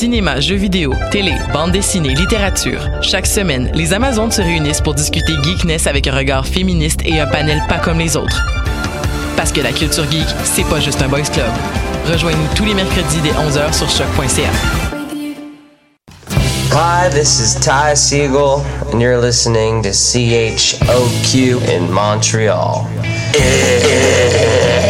Cinéma, jeux vidéo, télé, bande dessinée, littérature. Chaque semaine, les Amazones se réunissent pour discuter geekness avec un regard féministe et un panel pas comme les autres. Parce que la culture geek, c'est pas juste un boys club. Rejoignez-nous tous les mercredis dès 11h sur choc.ca. Hi, this is Ty Siegel, and you're listening to CHOQ in Montreal.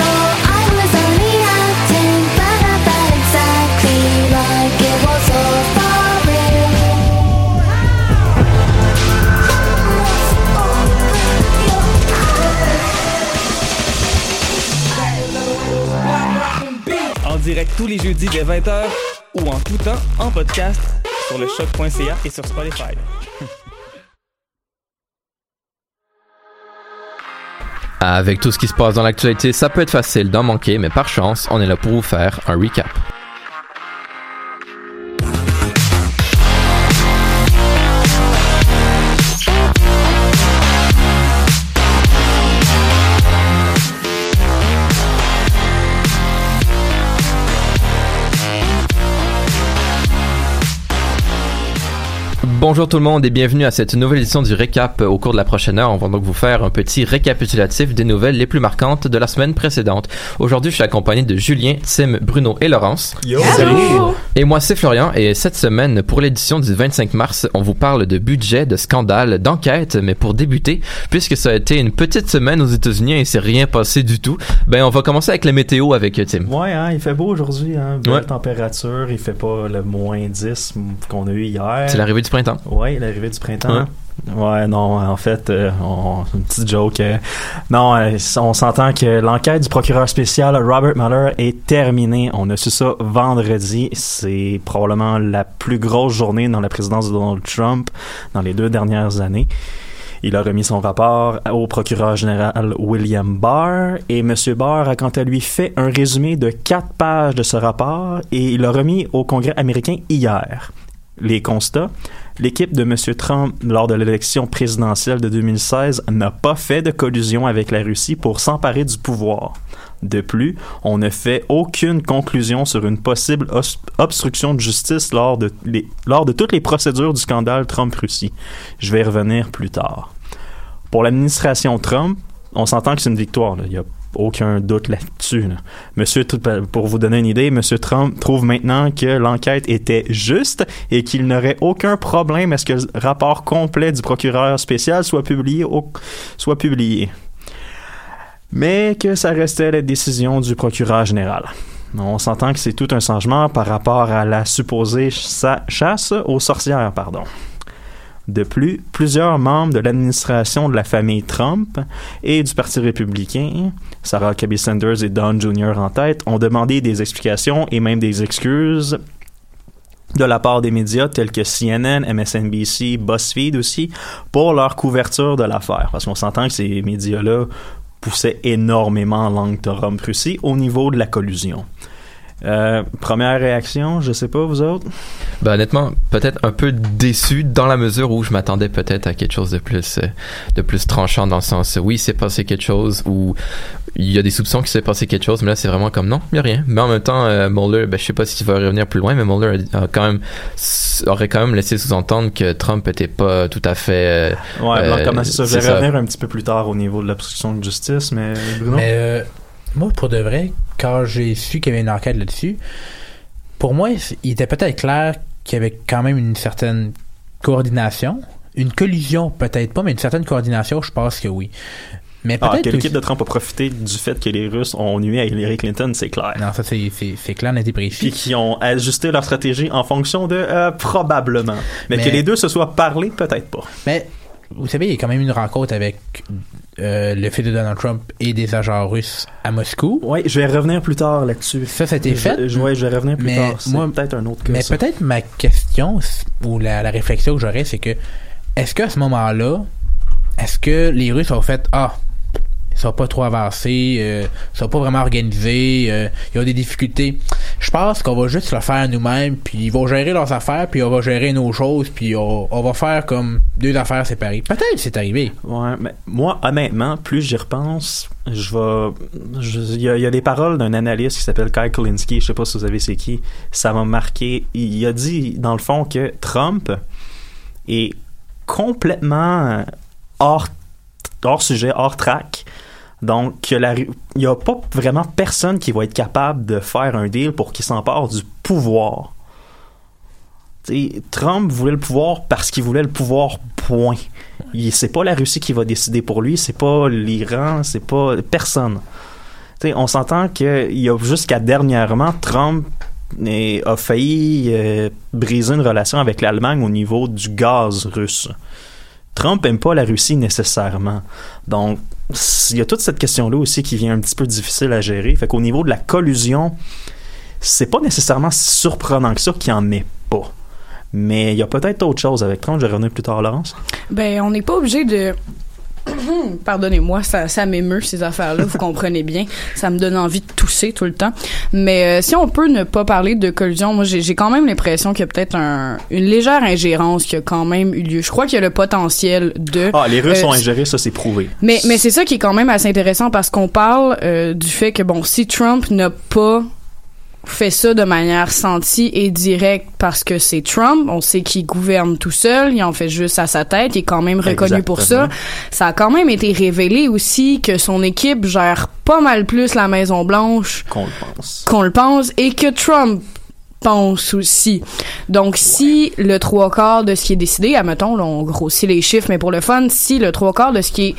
Direct tous les jeudis dès 20h ou en tout temps en podcast sur le choc.ca et sur Spotify. Avec tout ce qui se passe dans l'actualité, ça peut être facile d'en manquer, mais par chance, on est là pour vous faire un recap. Bonjour tout le monde et bienvenue à cette nouvelle édition du récap. Au cours de la prochaine heure, on va donc vous faire un petit récapitulatif des nouvelles les plus marquantes de la semaine précédente. Aujourd'hui, je suis accompagné de Julien, Tim, Bruno et Laurence. Yo! Salut! Et moi, c'est Florian et cette semaine, pour l'édition du 25 mars, on vous parle de budget, de scandale, d'enquête, mais pour débuter, puisque ça a été une petite semaine aux États-Unis et c'est rien passé du tout, ben on va commencer avec la météo avec Tim. Ouais, hein, il fait beau aujourd'hui, hein, belle Ouais. température, il fait pas le moins 10 qu'on a eu hier. C'est l'arrivée du printemps. Ouais, l'arrivée du printemps. Ouais, non, en fait, euh, on, une petite joke. euh, non, euh, on s'entend que l'enquête du procureur spécial Robert Mueller est terminée. On a su ça vendredi. C'est probablement la plus grosse journée dans la présidence de Donald Trump dans les deux dernières années. Il a remis son rapport au procureur général William Barr et M. Barr a quant à lui fait un résumé de quatre pages de ce rapport et il l'a remis au Congrès américain hier. Les constats, l'équipe de M. Trump lors de l'élection présidentielle de 2016 n'a pas fait de collusion avec la Russie pour s'emparer du pouvoir. De plus, on ne fait aucune conclusion sur une possible os- obstruction de justice lors de, toutes les procédures du scandale Trump-Russie. Je vais y revenir plus tard. Pour l'administration Trump, on s'entend que c'est une victoire. Aucun doute là-dessus. là. Monsieur, pour vous donner une idée, Monsieur Trump trouve maintenant que l'enquête était juste et qu'il n'aurait aucun problème à ce que le rapport complet du procureur spécial soit publié. au- soit publié. Mais que ça restait la décision du procureur général. On s'entend que c'est tout un changement par rapport à la supposée cha- chasse aux sorcières, pardon. De plus, plusieurs membres de l'administration de la famille Trump et du Parti républicain, Sarah Huckabee Sanders et Don Jr. en tête, ont demandé des explications et même des excuses de la part des médias tels que CNN, MSNBC, BuzzFeed aussi, pour leur couverture de l'affaire. Parce qu'on s'entend que ces médias-là poussaient énormément langue Trump-Russie au niveau de la collusion. Euh, première réaction, je sais pas, vous autres? Ben, honnêtement, peut-être un peu déçu dans la mesure où je m'attendais peut-être à quelque chose de plus, euh, de plus tranchant dans le sens, oui, c'est passé quelque chose ou il y a des soupçons qu'il s'est passé quelque chose, mais là, c'est vraiment comme non, il n'y a rien. Mais en même temps, euh, Mueller, ben, je sais pas s'il va revenir plus loin, mais Mueller a, a quand même, aurait quand même laissé sous-entendre que Trump était pas tout à fait, euh, Ouais, Blanc, euh, comment c'est ça? Je vais revenir un petit peu plus tard au niveau de l'obstruction de justice, mais Bruno? Mais euh, moi, pour de vrai, quand j'ai su qu'il y avait une enquête là-dessus, pour moi, il était peut-être clair qu'il y avait quand même une certaine coordination. Une collusion, peut-être pas, mais une certaine coordination, je pense que oui. Mais Ah, peut-être que l'équipe de Trump a profité du fait que les Russes ont nuit à Hillary Clinton, c'est clair. Non, ça c'est, clair, net et précis. Puis qui ont ajusté leur stratégie en fonction de euh, probablement. Mais, Mais- que les deux se soient parlé, peut-être pas. Mais vous savez, il y a quand même une rencontre avec euh, le fils de Donald Trump et des agents russes à Moscou. Oui, je vais revenir plus tard là-dessus. Ça, ça a été Je- fait? je- ouais, je vais revenir plus mais tard. C'est Moi, peut-être un autre cas. Mais ça. peut-être ma question ou la, la réflexion que j'aurais, c'est que est-ce qu'à ce moment-là, est-ce que les Russes ont fait Ah, sont pas trop avancés, euh, sont pas vraiment organisés, euh, ils ont des difficultés. Je pense qu'on va juste le faire nous-mêmes, puis ils vont gérer leurs affaires, puis on va gérer nos choses, puis on, va faire comme deux affaires séparées. Peut-être que c'est arrivé. Ouais, mais moi, honnêtement, plus j'y repense, je vais. Il y, a- des paroles d'un analyste qui s'appelle Kyle Kulinski, je sais pas si vous savez c'est qui. Ça m'a marqué. Il a dit, dans le fond, que Trump est complètement hors, hors sujet, hors track. Donc, il n'y a pas vraiment personne qui va être capable de faire un deal pour qu'il s'empare du pouvoir. Trump voulait le pouvoir parce qu'il voulait le pouvoir, point. C'est pas la Russie qui va décider pour lui, c'est pas l'Iran, c'est pas personne. On s'entend qu'il y a jusqu'à dernièrement, Trump a failli euh, briser une relation avec l'Allemagne au niveau du gaz russe. Trump aime pas la Russie nécessairement. Donc, il y a toute cette question-là aussi qui vient un petit peu difficile à gérer. Fait qu'au niveau de la collusion, c'est pas nécessairement si surprenant que ça qu'il en ait pas. Mais il y a peut-être autre chose avec Trump. Je vais revenir plus tard, Laurence. Ben, on n'est pas obligé de. Pardonnez-moi, ça, ça m'émeut ces affaires-là, vous comprenez bien. Ça me donne envie de tousser tout le temps. Mais euh, si on peut ne pas parler de collusion, moi j'ai quand même l'impression qu'il y a peut-être un, une légère ingérence qui a quand même eu lieu. Je crois qu'il y a le potentiel de. Ah, les Russes euh, ont ingéré, ça c'est prouvé. mais, mais c'est ça qui est quand même assez intéressant parce qu'on parle euh, du fait que, bon, si Trump n'a pas fait ça de manière sentie et directe parce que c'est Trump, on sait qu'il gouverne tout seul, il en fait juste à sa tête, il est quand même reconnu pour ça. Ça a quand même été révélé aussi que son équipe gère pas mal plus la Maison Blanche Qu'on le pense. qu'on le pense et que Trump pense aussi. Donc, si le trois quarts de ce qui est décidé, admettons, là, on grossit les chiffres, mais pour le fun, si le trois quarts de ce qui est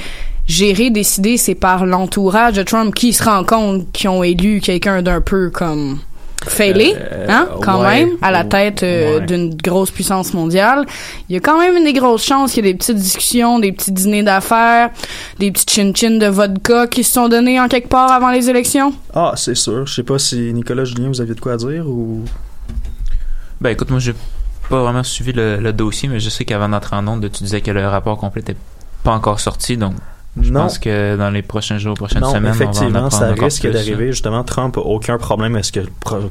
géré, décidé, c'est par l'entourage de Trump qui se rend compte qu'ils ont élu quelqu'un d'un peu comme failé, Euh, hein, quand ouais. même, à la tête euh, Ouais. d'une grosse puissance mondiale. Il y a quand même une des grosses chances qu'il y ait des petites discussions, des petits dîners d'affaires, des petits chin-chin de vodka qui se sont donnés en quelque part avant les élections. Ah, c'est sûr. Je sais pas si Nicolas Julien, vous aviez de quoi dire ou? Ben écoute, moi j'ai pas vraiment suivi le, le dossier, mais je sais qu'avant d'entrer en onde, tu disais que le rapport complet était pas encore sorti, donc Je Non. pense que dans les prochains jours, prochaines Non, semaines, on va en effectivement, ça risque d'arriver. Justement, Trump n'a aucun problème à ce que,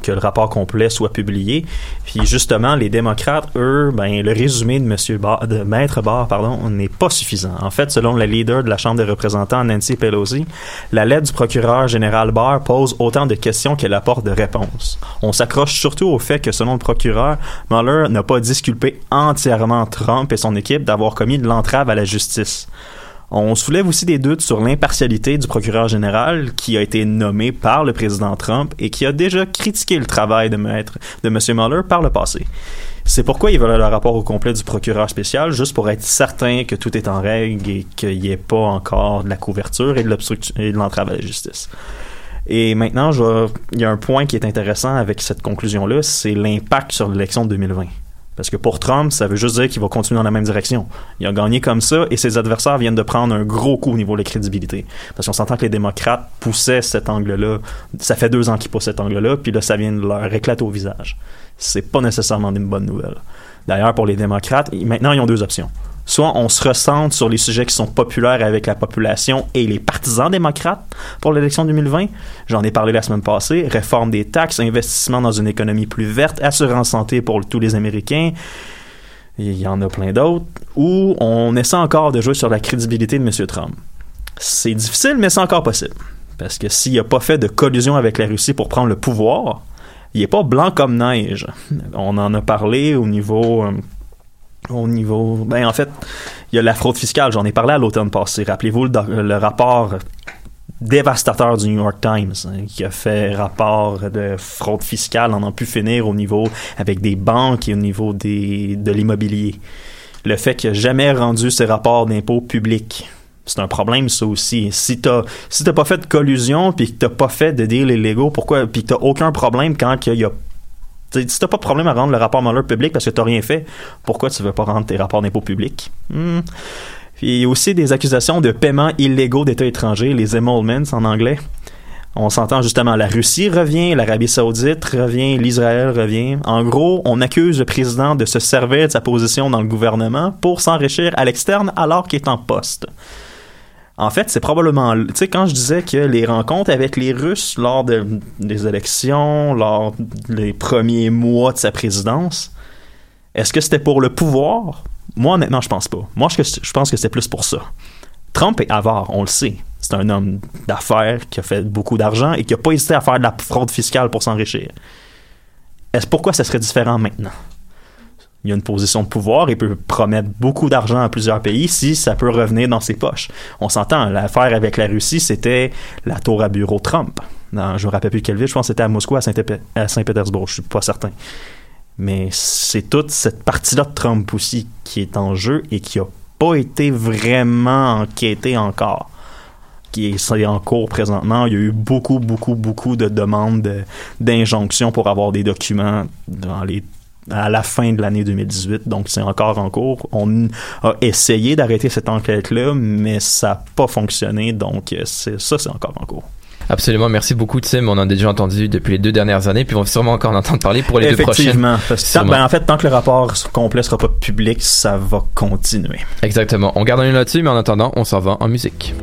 que le rapport complet soit publié. Puis justement, les démocrates, eux, ben, le résumé de Monsieur Barr, de Maître Barr, pardon, n'est pas suffisant. En fait, selon la leader de la Chambre des représentants, Nancy Pelosi, la lettre du procureur général Barr pose autant de questions qu'elle apporte de réponses. On s'accroche surtout au fait que, selon le procureur, Mueller n'a pas disculpé entièrement Trump et son équipe d'avoir commis de l'entrave à la justice. On soulève aussi des doutes sur l'impartialité du procureur général qui a été nommé par le président Trump et qui a déjà critiqué le travail de M. Mueller par le passé. C'est pourquoi ils veulent le rapport au complet du procureur spécial, juste pour être certain que tout est en règle et qu'il n'y ait pas encore de la couverture et de l'entrave à la justice. Et maintenant, il y a un point qui est intéressant avec cette conclusion-là, c'est l'impact sur l'élection de 2020. Parce que pour Trump, ça veut juste dire qu'il va continuer dans la même direction. Il a gagné comme ça et ses adversaires viennent de prendre un gros coup au niveau de la crédibilité. Parce qu'on s'entend que les démocrates poussaient cet angle-là. Ça fait deux ans qu'ils poussent cet angle-là, puis là, ça vient de leur éclater au visage. C'est pas nécessairement une bonne nouvelle. D'ailleurs, pour les démocrates, maintenant, ils ont deux options. Soit on se recentre sur les sujets qui sont populaires avec la population et les partisans démocrates pour l'élection 2020. J'en ai parlé la semaine passée. Réforme des taxes, investissement dans une économie plus verte, assurance santé pour tous les Américains. Il y en a plein d'autres. Ou on essaie encore de jouer sur la crédibilité de M. Trump. C'est difficile, mais c'est encore possible. Parce que s'il n'a pas fait de collusion avec la Russie pour prendre le pouvoir, il n'est pas blanc comme neige. On en a parlé au niveau... au niveau... Ben, en fait, il y a la fraude fiscale. J'en ai parlé à l'automne passé. Rappelez-vous le, rapport dévastateur du New York Times hein, qui a fait rapport de fraude fiscale en en pu finir au niveau avec des banques et au niveau des, de l'immobilier. Le fait qu'il n'a jamais rendu ses rapports d'impôts publics. C'est un problème, ça aussi. Si t'as si pas fait de collusion puis que t'as pas fait de deals illégaux, pourquoi puis que t'as aucun problème quand il y a T'sais, si t'as pas de problème à rendre le rapport Mueller public parce que t'as rien fait, pourquoi tu veux pas rendre tes rapports d'impôts publics? Hmm. Il y a aussi des accusations de paiements illégaux d'États étrangers, les emoluments en anglais. On s'entend justement, la Russie revient, l'Arabie Saoudite revient, l'Israël revient. En gros, on accuse le président de se servir de sa position dans le gouvernement pour s'enrichir à l'externe alors qu'il est en poste. En fait, c'est probablement, tu sais, quand je disais que les rencontres avec les Russes lors de- des élections, lors des premiers mois de sa présidence, est-ce que c'était pour le pouvoir? Moi, honnêtement, je pense pas. Moi, je, je pense que c'est plus pour ça. Trump est avare, on le sait. C'est un homme d'affaires qui a fait beaucoup d'argent et qui n'a pas hésité à faire de la fraude fiscale pour s'enrichir. Est-ce pourquoi ça serait différent maintenant? Il a une position de pouvoir et peut promettre beaucoup d'argent à plusieurs pays si ça peut revenir dans ses poches. On s'entend, l'affaire avec la Russie, c'était la tour à bureau Trump. Je me rappelle plus quelle ville, je pense que c'était à Moscou, à Saint-Pétersbourg, je suis pas certain. Mais c'est toute cette partie-là de Trump aussi qui est en jeu et qui a pas été vraiment enquêtée encore. Qui est, en cours présentement. Il y a eu beaucoup, beaucoup, beaucoup de demandes de- d'injonctions pour avoir des documents dans les à la fin de l'année 2018, donc c'est encore en cours. On a essayé d'arrêter cette enquête-là, mais ça n'a pas fonctionné, donc euh, c'est, ça, c'est encore en cours. Absolument, merci beaucoup Tim. On en a déjà entendu depuis les deux dernières années, puis on va sûrement encore en entendre parler pour les deux prochaines. Effectivement. Ben, en fait, tant que le rapport complet sera pas public, ça va continuer. Exactement. On garde un là-dessus, mais en attendant, on s'en va en musique.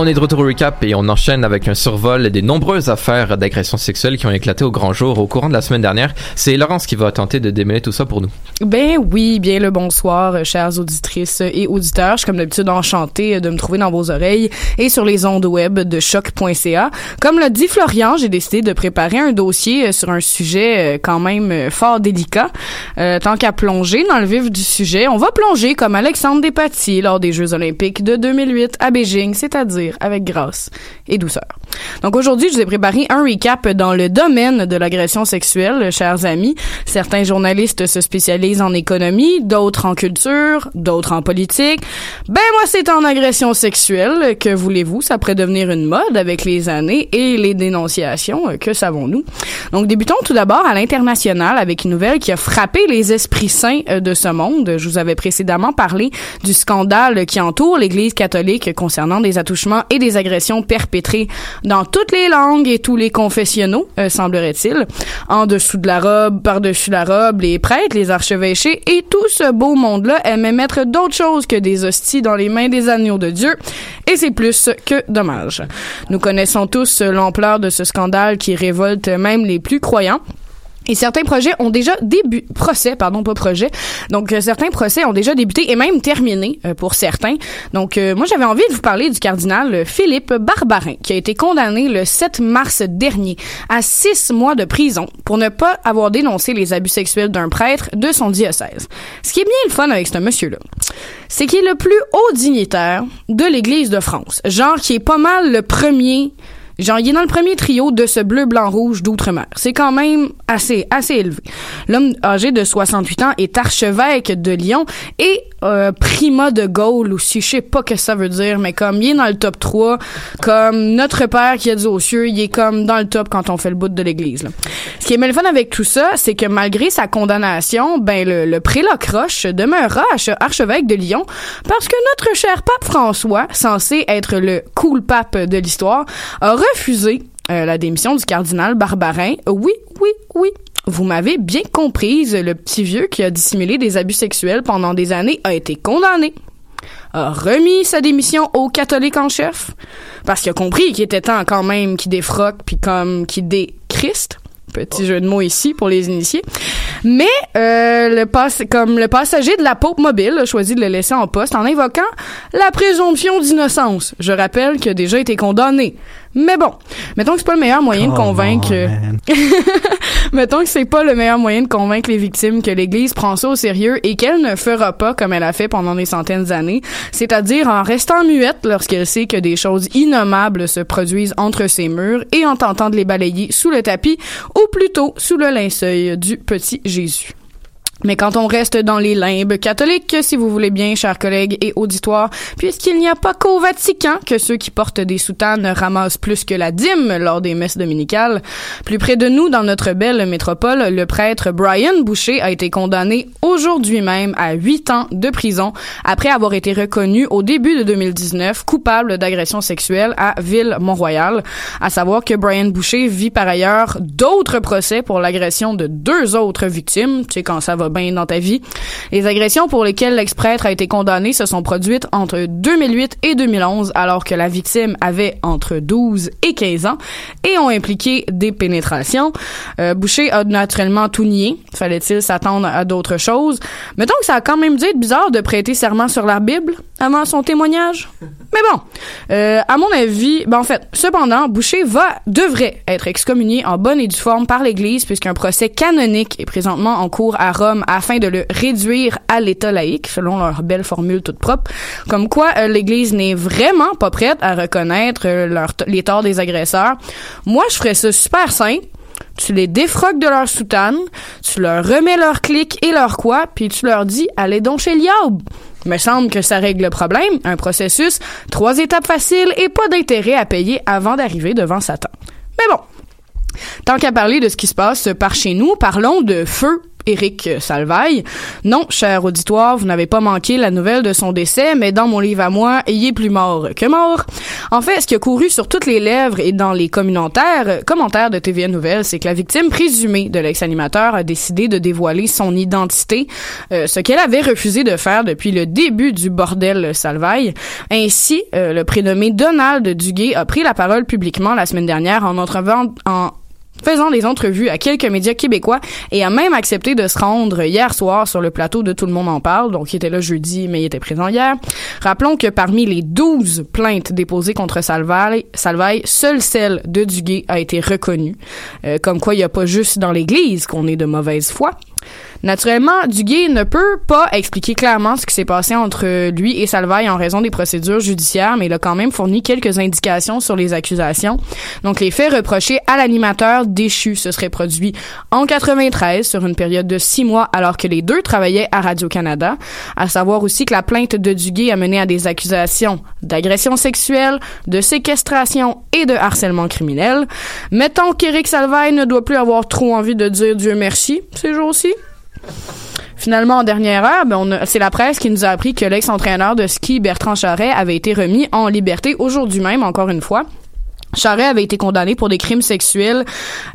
On est de retour au recap et on enchaîne avec un survol des nombreuses affaires d'agression sexuelle qui ont éclaté au grand jour au courant de la semaine dernière. C'est Laurence qui va tenter de démêler tout ça pour nous. Ben oui, bien le bonsoir, chères auditrices et auditeurs. Je suis comme d'habitude enchantée de me trouver dans vos oreilles et sur les ondes web de choc.ca. Comme l'a dit Florian, j'ai décidé de préparer un dossier sur un sujet euh, quand même euh, fort délicat. Euh, tant qu'à plonger dans le vif du sujet, on va plonger comme Alexandre Despatie lors des Jeux olympiques de 2008 à Beijing, c'est-à-dire avec grâce et douceur. Donc aujourd'hui, je vous ai préparé un recap dans le domaine de l'agression sexuelle, chers amis. Certains journalistes se spécialisent en économie, d'autres en culture, d'autres en politique. Ben moi, c'est en agression sexuelle. Que voulez-vous? Ça pourrait devenir une mode avec les années et les dénonciations. Que savons-nous? Donc débutons tout d'abord à l'international avec une nouvelle qui a frappé les esprits saints euh, de ce monde. Je vous avais précédemment parlé du scandale qui entoure l'Église catholique concernant des attouchements et des agressions perpétrées dans toutes les langues et tous les confessionnaux, euh, semblerait-il. En dessous de la robe, par-dessus la robe, les prêtres, les archevêchés et tout ce beau monde-là aimait mettre d'autres choses que des hosties dans les mains des agneaux de Dieu. Et c'est plus que dommage. Nous connaissons tous l'ampleur de ce scandale qui révolte même les plus croyants. Et certains projets ont déjà débuté, procès, pardon, pas projet. Donc, euh, certains procès ont déjà débuté et même terminé euh, pour certains. Donc, euh, moi, j'avais envie de vous parler du cardinal euh, Philippe Barbarin, qui a été condamné le 7 mars dernier à six mois de prison pour ne pas avoir dénoncé les abus sexuels d'un prêtre de son diocèse. Ce qui est bien le fun avec ce monsieur-là, c'est qu'il est le plus haut dignitaire de l'Église de France. Genre, qui est pas mal le premier Genre, il est dans le premier trio de ce bleu, blanc, rouge d'outre-mer. C'est quand même assez, assez élevé. L'homme âgé de 68 ans est archevêque de Lyon et euh, prima de Gaulle aussi. Je sais pas que ça veut dire, mais comme il est dans le top 3, comme notre père qui a dit aux cieux, il est comme dans le top quand on fait le bout de l'église. Ce qui est mal avec tout ça, c'est que malgré sa condamnation, ben le, le prélat arche- archevêque de Lyon parce que notre cher pape François, censé être le cool pape de l'histoire, a refusé euh, la démission du cardinal Barbarin. Oui, oui, oui. Vous m'avez bien comprise, le petit vieux qui a dissimulé des abus sexuels pendant des années a été condamné a remis sa démission au catholique en chef parce qu'il a compris qu'il était temps quand même qu'il défroque puis comme qu'il dé triste. Petit jeu de mots ici pour les initiés. Mais euh, comme le passager de la Pope Mobile a choisi de le laisser en poste en invoquant la présomption d'innocence. Je rappelle qu'il a déjà été condamné. Mais bon, mettons que c'est pas le meilleur moyen de convaincre. mettons que c'est pas le meilleur moyen de convaincre les victimes que l'Église prend ça au sérieux et qu'elle ne fera pas comme elle a fait pendant des centaines d'années, c'est-à-dire en restant muette lorsqu'elle sait que des choses innommables se produisent entre ses murs et en tentant de les balayer sous le tapis ou plutôt sous le linceul du petit Jésus. Mais quand on reste dans les limbes catholiques, si vous voulez bien, chers collègues et auditoires, puisqu'il n'y a pas qu'au Vatican que ceux qui portent des soutanes ramassent plus que la dîme lors des messes dominicales, plus près de nous, dans notre belle métropole, le prêtre Brian Boucher a été condamné aujourd'hui même à huit ans de prison après avoir été reconnu au début de 2019 coupable d'agression sexuelle à Ville-Mont-Royal. À savoir que Brian Boucher vit par ailleurs d'autres procès pour l'agression de deux autres victimes, tu sais, quand ça va Les agressions pour lesquelles l'ex-prêtre a été condamné se sont produites entre 2008 et 2011, alors que la victime avait entre 12 et 15 ans et ont impliqué des pénétrations. Euh, Boucher a naturellement tout nié. Fallait-il s'attendre à d'autres choses? Mettons que ça a quand même dû être bizarre de prêter serment sur la Bible avant son témoignage. Mais bon, euh, à mon avis, ben en fait, cependant, Boucher va devrait être excommunié en bonne et due forme par l'Église puisqu'un procès canonique est présentement en cours à Rome afin de le réduire à l'état laïque, selon leur belle formule toute propre. Comme quoi, euh, l'Église n'est vraiment pas prête à reconnaître euh, leur les torts des agresseurs. Moi, je ferais ça super simple. Tu les défroques de leur soutane, tu leur remets leur clic et leur quoi, puis tu leur dis allez donc chez le diable. Me semble que ça règle le problème. Un processus, trois étapes faciles et pas d'intérêt à payer avant d'arriver devant Satan. Mais bon, tant qu'à parler de ce qui se passe par chez nous, parlons de feu. Éric Salvaille. Non, cher auditoire, vous n'avez pas manqué la nouvelle de son décès, mais dans mon livre à moi, il est plus mort que mort. En fait, ce qui a couru sur toutes les lèvres et dans les commentaires, de TVA Nouvelles, c'est que la victime présumée de l'ex-animateur a décidé de dévoiler son identité, euh, ce qu'elle avait refusé de faire depuis le début du bordel Salvaille. Ainsi, euh, le prénommé Donald Duguay a pris la parole publiquement la semaine dernière en entrevant en faisant des entrevues à quelques médias québécois et a même accepté de se rendre hier soir sur le plateau de Tout le monde en parle. Donc, il était là jeudi, mais il était présent hier. Rappelons que parmi les 12 plaintes déposées contre Salvaille, seule celle de Duguay a été reconnue. Euh, comme quoi, il n'y a pas juste dans l'Église qu'on est de mauvaise foi. Naturellement, Duguay ne peut pas expliquer clairement ce qui s'est passé entre lui et Salvaille en raison des procédures judiciaires, mais il a quand même fourni quelques indications sur les accusations. Donc, les faits reprochés à l'animateur déchu se seraient produits en 93 sur une période de six mois alors que les deux travaillaient à Radio-Canada. À savoir aussi que la plainte de Duguay a mené à des accusations d'agression sexuelle, de séquestration et de harcèlement criminel. Mettons qu'Éric Salvaille ne doit plus avoir trop envie de dire Dieu merci ces jours-ci. Finalement, en dernière heure, ben, c'est la presse qui nous a appris que l'ex-entraîneur de ski Bertrand Charret avait été remis en liberté aujourd'hui même, encore une fois. Charret avait été condamné pour des crimes sexuels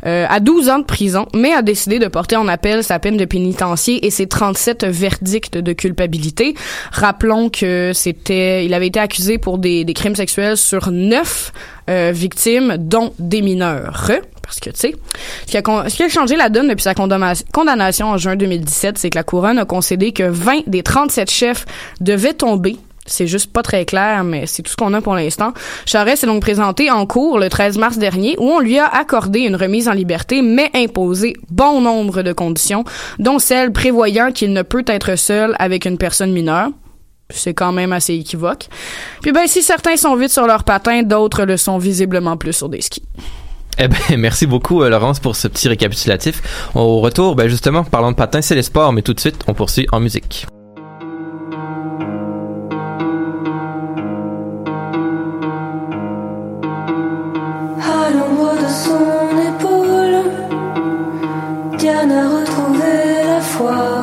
euh, à 12 ans de prison, mais a décidé de porter en appel sa peine de pénitencier et ses 37 verdicts de culpabilité. Rappelons que c'était, il avait été accusé pour des, des crimes sexuels sur neuf euh, victimes, dont des mineurs. Parce que, tu sais, ce qui, a, ce qui a changé la donne depuis sa condamna- condamnation en juin 2017, c'est que la couronne a concédé que 20 des 37 chefs devaient tomber c'est juste pas très clair, mais c'est tout ce qu'on a pour l'instant. Charest s'est donc présenté en cours le 13 mars dernier où on lui a accordé une remise en liberté, mais imposé bon nombre de conditions, dont celle prévoyant qu'il ne peut être seul avec une personne mineure. C'est quand même assez équivoque. Puis ben, si certains sont vite sur leurs patins, d'autres le sont visiblement plus sur des skis. Eh ben, merci beaucoup, euh, Laurence, pour ce petit récapitulatif. Au retour, ben, justement, parlant de patins, c'est les sports, mais tout de suite, on poursuit en musique. Diane a retrouvé la foi.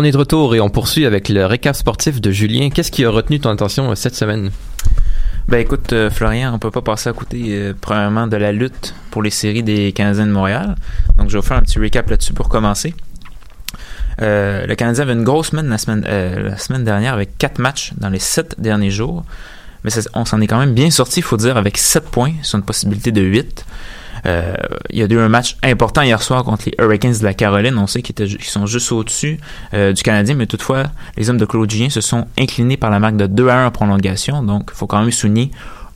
On est de retour et on poursuit avec le récap sportif de Julien. Qu'est-ce qui a retenu ton attention euh, cette semaine? Ben écoute, euh, Florian, on peut pas passer à côté, euh, premièrement, de la lutte pour les séries des Canadiens de Montréal. Donc, je vais vous faire un petit recap là-dessus pour commencer. Le Canadien avait une grosse semaine la semaine, la semaine dernière avec quatre matchs dans les sept derniers jours. Mais on s'en est quand même bien sorti, il faut dire, avec sept points sur une possibilité de 8. Euh, il y a eu un match important hier soir contre les Hurricanes de la Caroline. On sait qu'ils, sont juste au-dessus euh, du Canadien, mais toutefois, les hommes de Claude Julien se sont inclinés par la marque de 2 à 1 en prolongation. Donc, il faut quand même souligner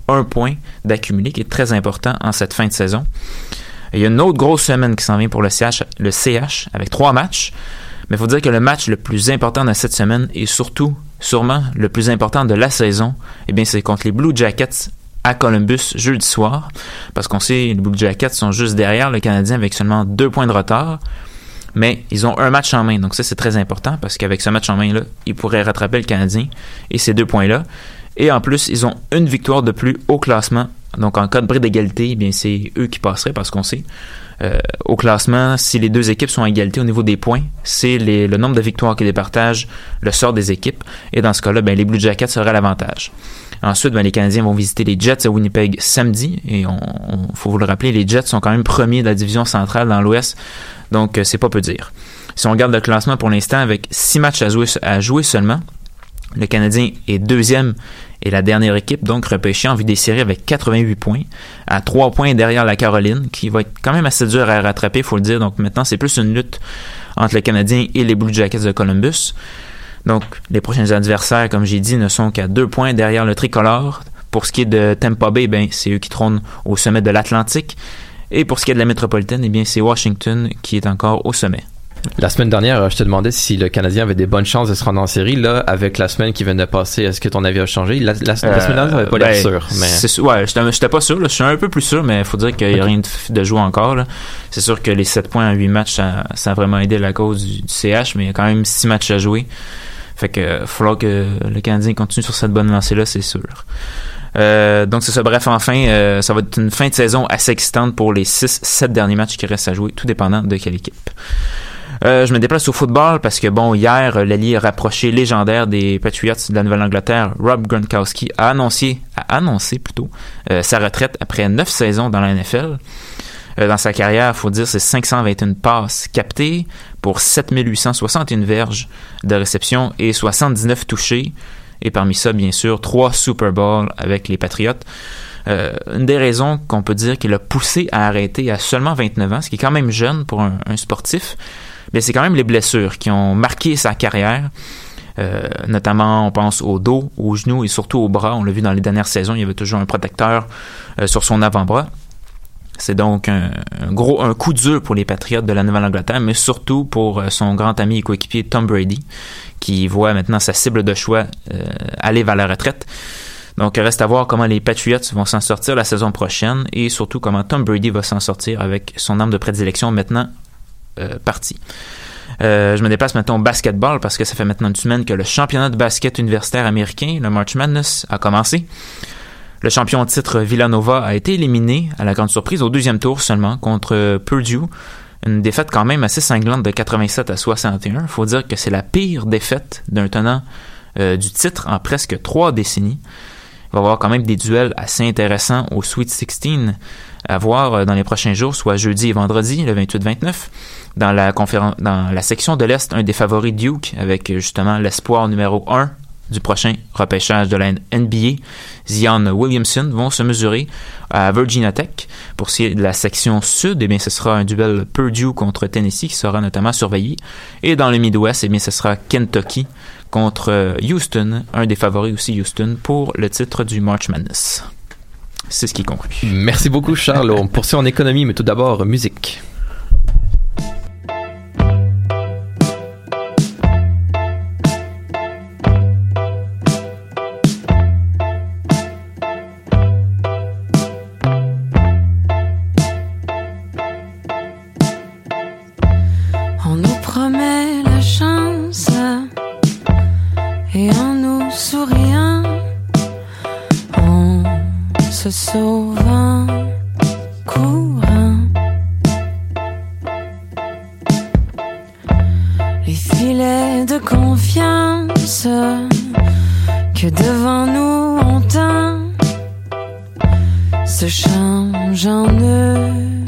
un point d'accumulé qui est très important en cette fin de saison. Il y a une autre grosse semaine qui s'en vient pour le CH, le CH avec trois matchs. Mais il faut dire que le match le plus important de cette semaine et surtout, sûrement, le plus important de la saison, eh bien, c'est contre les Blue Jackets à Columbus jeudi soir. Parce qu'on sait, les Blue Jackets sont juste derrière le Canadien avec seulement deux points de retard. Mais ils ont un match en main. Donc ça, c'est très important parce qu'avec ce match en main-là, ils pourraient rattraper le Canadien et ces deux points-là. Et en plus, ils ont une victoire de plus au classement. Donc en cas de bris d'égalité, eh bien c'est eux qui passeraient parce qu'on sait. euh, au classement, si les deux équipes sont à égalité au niveau des points, c'est les- le nombre de victoires qui départagent le sort des équipes. Et dans ce cas-là, ben, les Blue Jackets seraient à l'avantage. Ensuite, ben, les Canadiens vont visiter les Jets à Winnipeg samedi. Et on, on- faut vous le rappeler, les Jets sont quand même premiers de la division centrale dans l'Ouest. Donc, euh, c'est pas peu dire. Si on regarde le classement pour l'instant avec six matchs à jouer seulement, le Canadien est deuxième et la dernière équipe, donc repêchée en vue des séries avec 88 points, à 3 points derrière la Caroline, qui va être quand même assez dur à rattraper, il faut le dire. Donc maintenant, c'est plus une lutte entre le Canadien et les Blue Jackets de Columbus. Donc, les prochains adversaires, comme j'ai dit, ne sont qu'à deux points derrière le tricolore. Pour ce qui est de Tampa Bay, ben, c'est eux qui trônent au sommet de l'Atlantique. Et pour ce qui est de la métropolitaine, eh bien, c'est Washington qui est encore au sommet. La semaine dernière, euh, je te demandais si le Canadien avait des bonnes chances de se rendre en série. Là, avec la semaine qui vient de passer, est-ce que ton avis a changé? La, la- la semaine dernière, t'avais pas l'air ben, sûr, mais... c'est sûr- ouais, j'étais pas sûr. là. Je suis un peu plus sûr, mais il faut dire qu'il n'y a rien de, de joué encore. là. C'est sûr que les 7 points en 8 matchs, ça, ça a vraiment aidé la cause du, du CH, mais il y a quand même 6 matchs à jouer. Fait que il falloir que le Canadien continue sur cette bonne lancée-là, c'est sûr. Euh, donc c'est ça. Bref, enfin, euh, ça va être une fin de saison assez excitante pour les 6-7 derniers matchs qui restent à jouer, tout dépendant de quelle équipe. Euh, je me déplace au football parce que, bon, hier, euh, l'allié rapproché légendaire des Patriots de la Nouvelle-Angleterre, Rob Gronkowski, a annoncé, a annoncé plutôt, euh, sa retraite après neuf saisons dans la NFL. Euh, dans sa carrière, faut dire, c'est 521 passes captées pour 7861 verges de réception et 79 touchés. Et parmi ça, bien sûr, trois Super Bowls avec les Patriots. Euh, une des raisons qu'on peut dire qui l'a poussé à arrêter à seulement 29 ans, ce qui est quand même jeune pour un, un sportif, mais c'est quand même les blessures qui ont marqué sa carrière. Euh, notamment, on pense au dos, aux genoux et surtout au bras. On l'a vu dans les dernières saisons, il y avait toujours un protecteur euh, sur son avant-bras. C'est donc un, gros un coup dur pour les Patriots de la Nouvelle-Angleterre, mais surtout pour euh, son grand ami et coéquipier Tom Brady, qui voit maintenant sa cible de choix euh, aller vers la retraite. Donc, reste à voir comment les Patriots vont s'en sortir la saison prochaine et surtout comment Tom Brady va s'en sortir avec son arme de prédilection maintenant euh, parti. Euh, je me déplace maintenant au basketball parce que ça fait maintenant une semaine que le championnat de basket universitaire américain, le March Madness, a commencé. Le champion en titre Villanova a été éliminé à la grande surprise au deuxième tour seulement contre Purdue. Une défaite quand même assez cinglante de 87 à 61. Faut dire que c'est la pire défaite d'un tenant euh, du titre en presque trois décennies. Il va y avoir quand même des duels assez intéressants au Sweet 16 à voir euh, dans les prochains jours, soit jeudi et vendredi, le 28-29. Dans la conférence, dans la section de l'Est, un des favoris Duke, avec euh, justement l'espoir numéro 1 du prochain repêchage de la NBA, Zion Williamson, vont se mesurer à Virginia Tech. Pour ce qui est de la section sud, eh bien, ce sera un duel Purdue contre Tennessee qui sera notamment surveillé. Et dans le Midwest, eh bien, ce sera Kentucky contre euh, Houston, un des favoris aussi Houston, pour le titre du March Madness. C'est ce qui conclut. Merci beaucoup, Charles. On poursuit en économie, mais tout d'abord, musique. Que devant nous on tend se change en nœud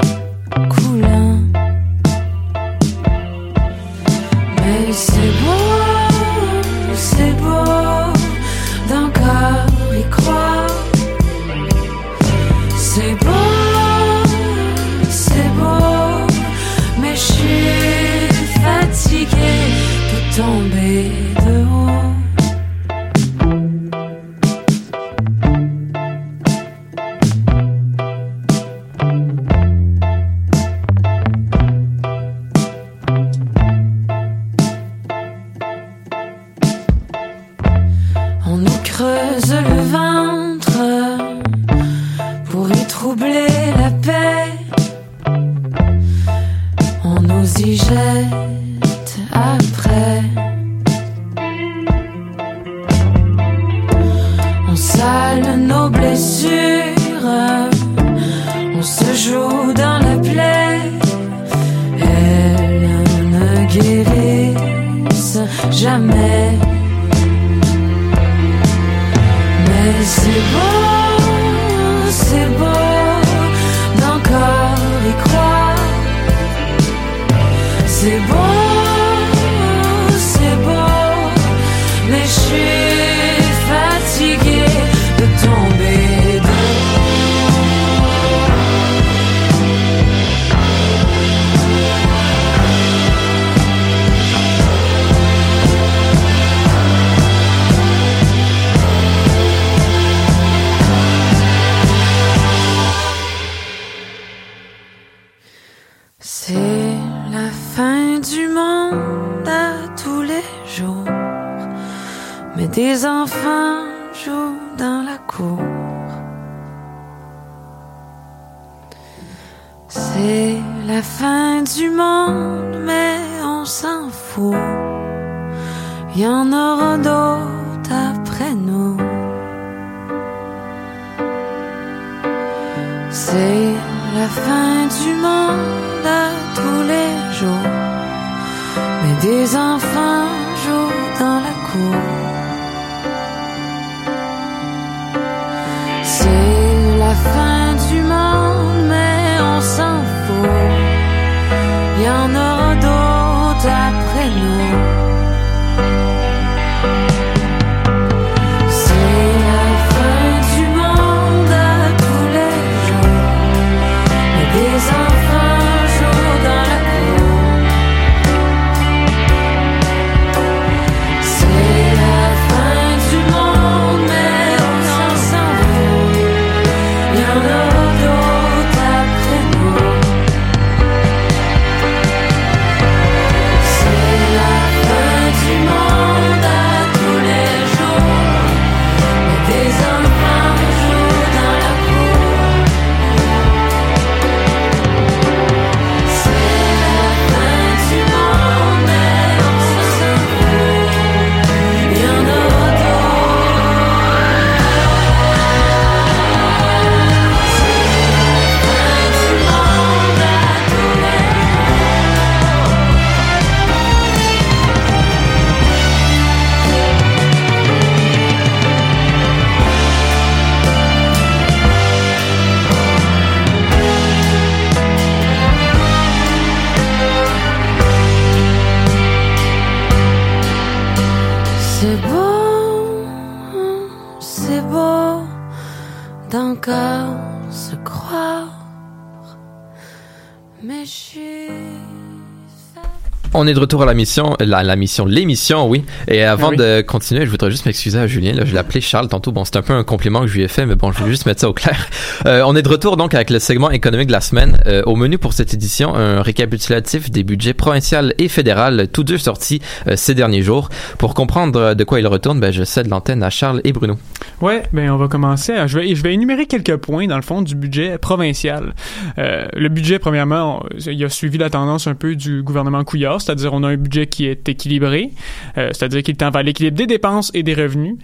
On est de retour à la mission, la, la mission, l'émission, oui. Et avant Ah oui. de continuer, je voudrais juste m'excuser à Julien. Là, je l'ai appelé Charles tantôt. Bon, c'est un peu un compliment que je lui ai fait, mais bon, je vais juste mettre ça au clair. Euh, on est de retour donc avec le segment économique de la semaine. Euh, au menu pour cette édition, un récapitulatif des budgets provincial et fédéral, tous deux sortis euh, ces derniers jours. Pour comprendre euh, de quoi il retourne, ben, je cède l'antenne à Charles et Bruno. Ouais, ben on va commencer. à- je vais je vais énumérer quelques points dans le fond du budget provincial. Euh, le budget, premièrement, on- il a suivi la tendance un peu du gouvernement Couillard, c'est-à-dire on a un budget qui est équilibré, euh, c'est-à-dire qu'il tend vers l'équilibre des dépenses et des revenus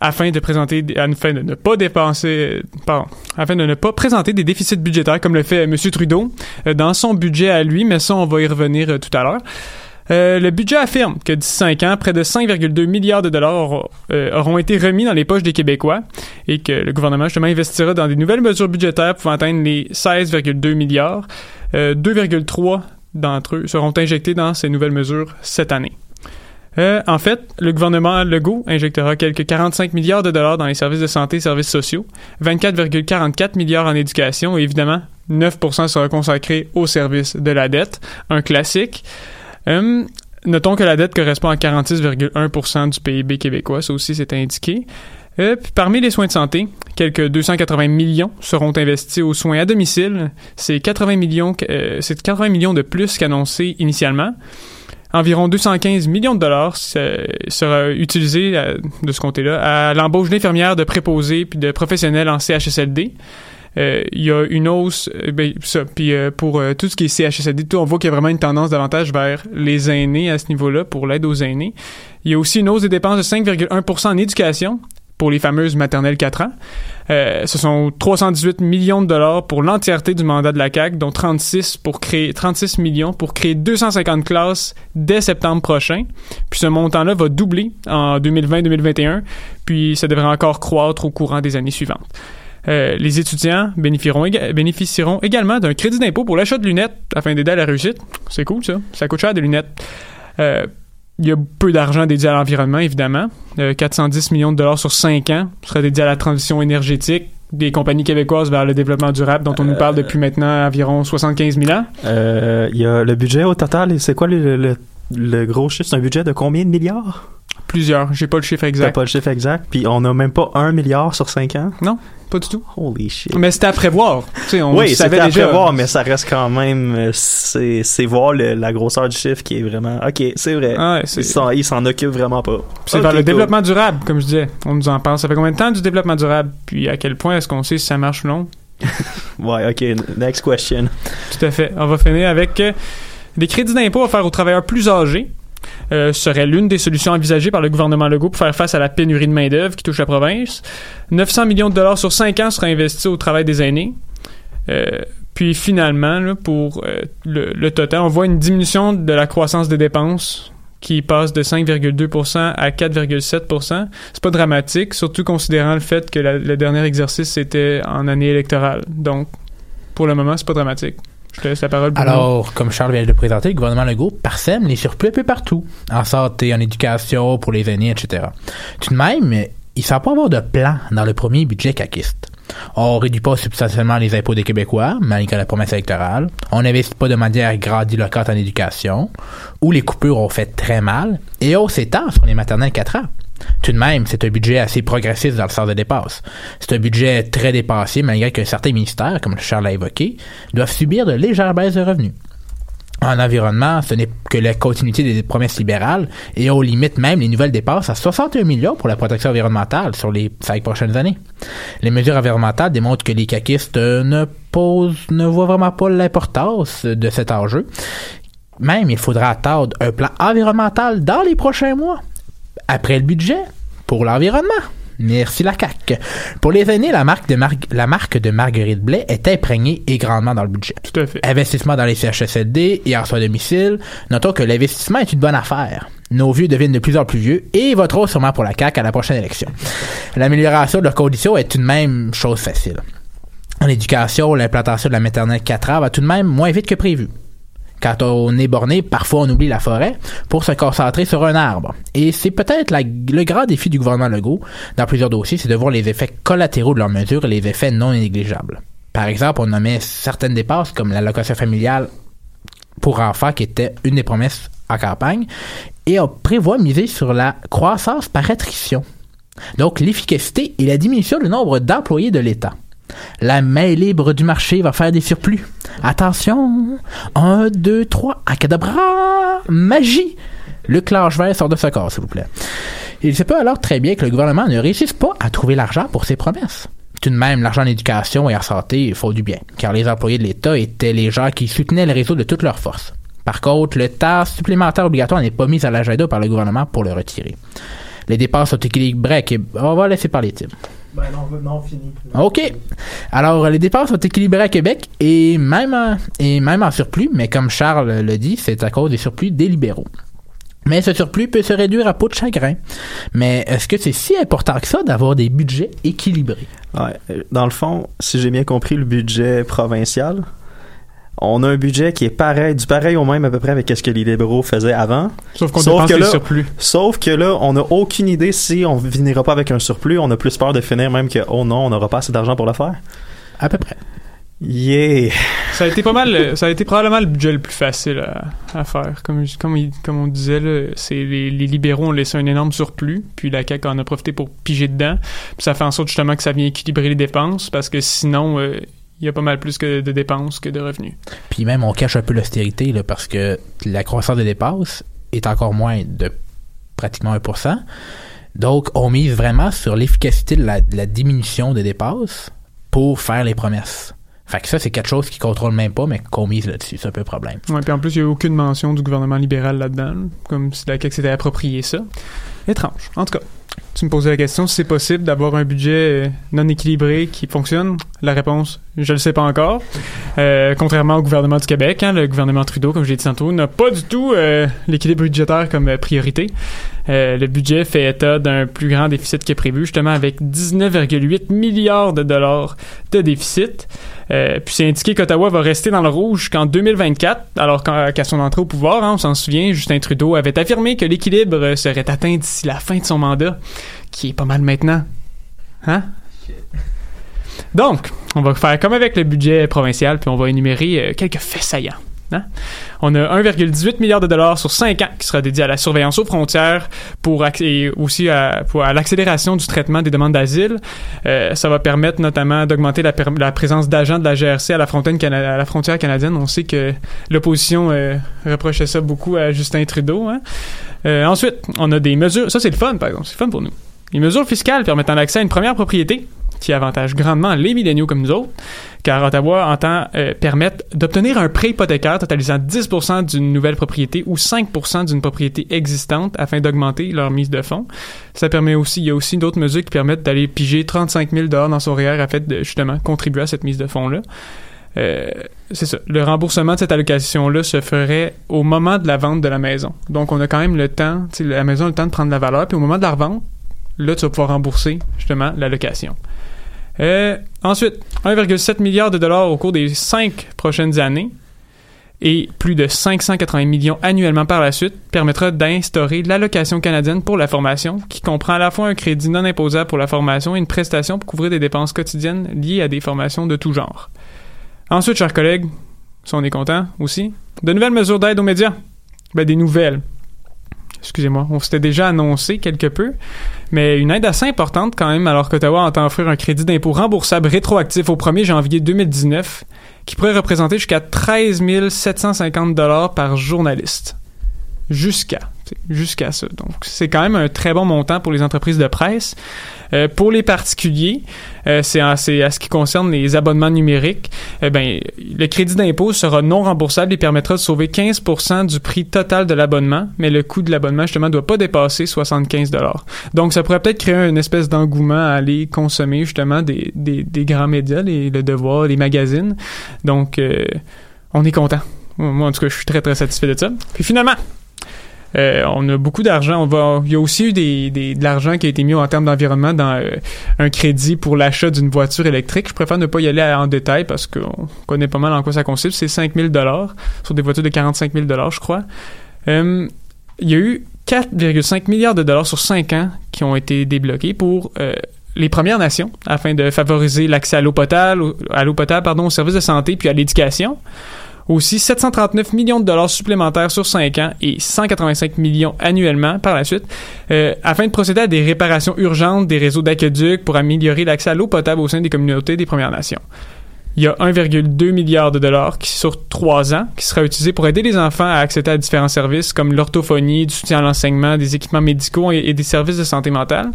afin de présenter afin de ne pas dépenser pardon, afin de ne pas présenter des déficits budgétaires comme le fait M. Trudeau euh, dans son budget à lui mais ça on va y revenir euh, tout à l'heure Euh, le budget affirme que d'ici 5 ans, près de 5,2 milliards de dollars auront, euh, auront été remis dans les poches des Québécois et que le gouvernement justement investira dans des nouvelles mesures budgétaires pouvant atteindre les 16,2 milliards. Euh, 2,3 d'entre eux seront injectés dans ces nouvelles mesures cette année. Euh, en fait, le gouvernement Legault injectera quelques 45 milliards de dollars dans les services de santé et services sociaux, 24,44 milliards en éducation et évidemment 9% sera consacré au service de la dette, un classique. Euh, notons que la dette correspond à 46,1% du PIB québécois, ça aussi c'est indiqué. Euh, parmi les soins de santé, quelques 280 millions seront investis aux soins à domicile. C'est 80 millions, euh, c'est 80 millions de plus qu'annoncé initialement. Environ 215 millions de dollars se- sera utilisé euh, de ce côté-là à l'embauche d'infirmières, de préposés puis de professionnels en CHSLD. Euh, Il y a une hausse, euh, ben, puis euh, pour euh, tout ce qui est CHSLD, tout, on voit qu'il y a vraiment une tendance davantage vers les aînés à ce niveau-là, pour l'aide aux aînés. Il y a aussi une hausse des dépenses de 5,1% en éducation pour les fameuses maternelles 4 ans. Euh, ce sont 318 millions de dollars pour l'entièreté du mandat de la CAQ, dont 36 pour créer 36 millions pour créer 250 classes dès septembre prochain. Puis ce montant-là va doubler en 2020-2021, puis ça devrait encore croître au courant des années suivantes. Euh, les étudiants bénéficieront, bénéficieront également d'un crédit d'impôt pour l'achat de lunettes afin d'aider à la réussite. C'est cool ça. Ça coûte cher des lunettes. Euh, il y a peu d'argent dédié à l'environnement, évidemment. Euh, 410 millions de dollars sur 5 ans sera dédié à la transition énergétique des compagnies québécoises vers le développement durable dont on nous parle depuis maintenant environ 75 000 ans. Euh, Il y a le budget au total, c'est quoi le, le, le gros chiffre? C'est un budget de combien de milliards? Plusieurs. J'ai pas le chiffre T'as exact. pas le chiffre exact, puis on a même pas un milliard sur cinq ans? Non, pas du tout. Holy shit. Mais c'était à prévoir. Tu sais, on oui, c'était à prévoir, mais ça reste quand même, euh, c'est c'est voir le- la grosseur du chiffre qui est vraiment, ok, c'est vrai. Ah ouais, Ils s'en occupent vraiment pas. C'est Ok, vers le cool. développement durable, comme je disais. On nous en parle. Ça fait combien de temps du développement durable? Puis à quel point est-ce qu'on sait si ça marche ou non? Ouais, ok, next question. Tout à fait. On va finir avec euh, des crédits d'impôt offerts aux travailleurs plus âgés. Euh, serait l'une des solutions envisagées par le gouvernement Legault pour faire face à la pénurie de main-d'œuvre qui touche la province. 900 millions de dollars sur 5 ans sera investi au travail des aînés. Euh, puis finalement, pour euh, le, total, on voit une diminution de la croissance des dépenses qui passe de 5,2% à 4,7%. C'est pas dramatique, surtout considérant le fait que le dernier exercice c'était en année électorale. Donc, pour le moment, c'est pas dramatique. Alors, comme Charles vient de le présenter, le gouvernement Legault parsème les surplus un peu partout. En santé, en éducation, pour les aînés, etc. Tout de même, il ne semble pas avoir de plan dans le premier budget caquiste. On réduit pas substantiellement les impôts des Québécois, malgré la promesse électorale. On n'investit pas de manière grandiloquente en éducation, où les coupures ont fait très mal, et hausse s'étend sur les maternelles 4 ans. Tout de même, c'est un budget assez progressiste dans le sens de dépenses. C'est un budget très dépassé, malgré que certains ministères, comme Charles l'a évoqué, doivent subir de légères baisses de revenus. En environnement, ce n'est que la continuité des promesses libérales et on limite même les nouvelles dépenses à 61 millions pour la protection environnementale sur les cinq prochaines années. Les mesures environnementales démontrent que les caquistes ne voient vraiment pas l'importance de cet enjeu. Même, il faudra attendre un plan environnemental dans les prochains mois. Après le budget, pour l'environnement. Merci la CAQ. Pour les aînés, la marque de, Mar- la marque de Marguerite Blais est imprégnée et grandement dans le budget. Tout à fait. Investissement dans les CHSLD et en soins domicile. Notons que l'investissement est une bonne affaire. Nos vieux deviennent de plus en plus vieux et voteront sûrement pour la CAQ à la prochaine élection. L'amélioration de leurs conditions est une même chose facile. En éducation, l'implantation de la maternelle 4 ans va tout de même moins vite que prévu. Quand on est borné, parfois on oublie la forêt pour se concentrer sur un arbre. Et c'est peut-être la- le grand défi du gouvernement Legault dans plusieurs dossiers, c'est de voir les effets collatéraux de leurs mesures et les effets non négligeables. Par exemple, on nommait certaines dépenses comme l'allocation familiale pour enfants qui était une des promesses en campagne et on prévoit miser sur la croissance par attrition. Donc l'efficacité et la diminution du nombre d'employés de l'État. La main libre du marché va faire des surplus. Attention! 1, 2, 3, acadabra! Magie! Le clanche vert sort de ce corps, s'il vous plaît. Il se peut alors très bien que le gouvernement ne réussisse pas à trouver l'argent pour ses promesses. Tout de même, l'argent en éducation et en santé font du bien, car les employés de l'État étaient les gens qui soutenaient le réseau de toutes leurs forces. Par contre, le temps supplémentaire obligatoire n'est pas mis à l'agenda par le gouvernement pour le retirer. Les dépenses sont équilibrées. et- On va laisser parler Tim. Ben non, non, fini. OK. Alors, les dépenses sont équilibrées à Québec et même en, et même en surplus, mais comme Charles le dit, c'est à cause des surplus des libéraux. Mais ce surplus peut se réduire à peau de chagrin. Mais est-ce que c'est si important que ça d'avoir des budgets équilibrés? Ouais, euh, dans le fond, si j'ai bien compris le budget provincial, on a un budget qui est pareil, du pareil au même à peu près avec ce que les libéraux faisaient avant. Sauf qu'on dépense que les là, surplus. Sauf que là, on n'a aucune idée si on finira pas avec un surplus. On a plus peur de finir même que, oh non, on n'aura pas assez d'argent pour le faire. À peu près. Yeah! Ça a été pas mal, ça a été probablement le budget le plus facile à, à faire. Comme, comme, il- comme on disait, là, c'est les, les libéraux ont laissé un énorme surplus, puis la CAQ en a profité pour piger dedans. Puis ça fait en sorte justement que ça vient équilibrer les dépenses, parce que sinon, euh, il y a pas mal plus que de dépenses que de revenus. Puis même, on cache un peu l'austérité, là, parce que la croissance des dépenses est encore moins de pratiquement 1%. Donc, on mise vraiment sur l'efficacité de la, de la diminution des dépenses pour faire les promesses. Fait que ça, c'est quelque chose qui contrôle même pas, mais qu'on mise là-dessus. C'est un peu le problème. Ouais, puis en plus, il n'y a aucune mention du gouvernement libéral là-dedans, là, comme si la CAQ s'était approprié ça. Étrange. En tout cas, tu me posais la question c'est possible d'avoir un budget euh, non équilibré qui fonctionne? La réponse, je le sais pas encore. Euh, contrairement au gouvernement du Québec, hein, le gouvernement Trudeau, comme je l'ai dit tantôt, n'a pas du tout euh, l'équilibre budgétaire comme priorité. Le budget fait état d'un plus grand déficit que prévu, justement avec 19,8 milliards de dollars de déficit. Puis c'est indiqué qu'Ottawa va rester dans le rouge jusqu'en 2024, alors qu'à son entrée au pouvoir, hein, on s'en souvient, Justin Trudeau avait affirmé que l'équilibre serait atteint d'ici la fin de son mandat, qui est pas mal maintenant. Hein? Donc, on va faire comme avec le budget provincial, puis on va énumérer euh, quelques faits saillants. hein? On a 1,18 milliard de dollars sur 5 ans qui sera dédié à la surveillance aux frontières pour et aussi à, l'accélération du traitement des demandes d'asile. Euh, ça va permettre notamment d'augmenter la, présence d'agents de la GRC à la, frontière cana- à la frontière canadienne. On sait que l'opposition euh, reprochait ça beaucoup à Justin Trudeau. hein? Euh, ensuite, on a des mesures. Ça, c'est le fun, par exemple. C'est fun pour nous. Les mesures fiscales permettant l'accès à une première propriété qui avantage grandement les milléniaux comme nous autres, car Ottawa entend euh, permettre d'obtenir un prêt hypothécaire totalisant 10% d'une nouvelle propriété ou 5% d'une propriété existante afin d'augmenter leur mise de fonds. Ça permet aussi, il y a aussi d'autres mesures qui permettent d'aller piger 35 000 dans son REER afin de justement contribuer à cette mise de fonds-là. Euh, c'est ça. Le remboursement de cette allocation-là se ferait au moment de la vente de la maison. Donc, on a quand même le temps, la maison a le temps de prendre la valeur, puis au moment de la revente, là, tu vas pouvoir rembourser justement l'allocation. Euh, ensuite, 1,7 milliard de dollars au cours des cinq prochaines années et plus de 580 millions annuellement par la suite permettra d'instaurer l'allocation canadienne pour la formation, qui comprend à la fois un crédit non imposable pour la formation et une prestation pour couvrir des dépenses quotidiennes liées à des formations de tout genre. Ensuite, chers collègues, si on est content aussi, de nouvelles mesures d'aide aux médias. Ben, des nouvelles. Excusez-moi, on s'était déjà annoncé quelque peu, mais une aide assez importante quand même, alors qu'Ottawa entend offrir un crédit d'impôt remboursable rétroactif au 1er janvier 2019, qui pourrait représenter jusqu'à 13 750 dollars par journaliste. Jusqu'à. Jusqu'à ça. Donc, c'est quand même un très bon montant pour les entreprises de presse. Euh, pour les particuliers, euh, c'est à ce qui concerne les abonnements numériques, eh ben, le crédit d'impôt sera non remboursable et permettra de sauver 15% du prix total de l'abonnement, mais le coût de l'abonnement, justement, ne doit pas dépasser 75 Donc, ça pourrait peut-être créer une espèce d'engouement à aller consommer, justement, des, des, des grands médias, les, le Devoir, les magazines. Donc, euh, on est content. Moi, en tout cas, je suis très, très satisfait de ça. Puis finalement, euh, on a beaucoup d'argent. Il y a aussi eu de l'argent qui a été mis en termes d'environnement dans euh, un crédit pour l'achat d'une voiture électrique. Je préfère ne pas y aller en détail parce qu'on connaît pas mal en quoi ça consiste. C'est 5 000 sur des voitures de 45 000 je crois. Euh, il y a eu 4,5 milliards de dollars sur 5 ans qui ont été débloqués pour les Premières Nations afin de favoriser l'accès à l'eau potable, à l'eau potable, pardon, aux services de santé puis à l'éducation. Aussi 739 millions de dollars supplémentaires sur 5 ans et 185 millions annuellement par la suite, euh, afin de procéder à des réparations urgentes des réseaux d'aqueducs pour améliorer l'accès à l'eau potable au sein des communautés des Premières Nations. Il y a 1,2 milliard de dollars sur 3 ans qui sera utilisé pour aider les enfants à accéder à différents services comme l'orthophonie, du soutien à l'enseignement, des équipements médicaux et, et des services de santé mentale.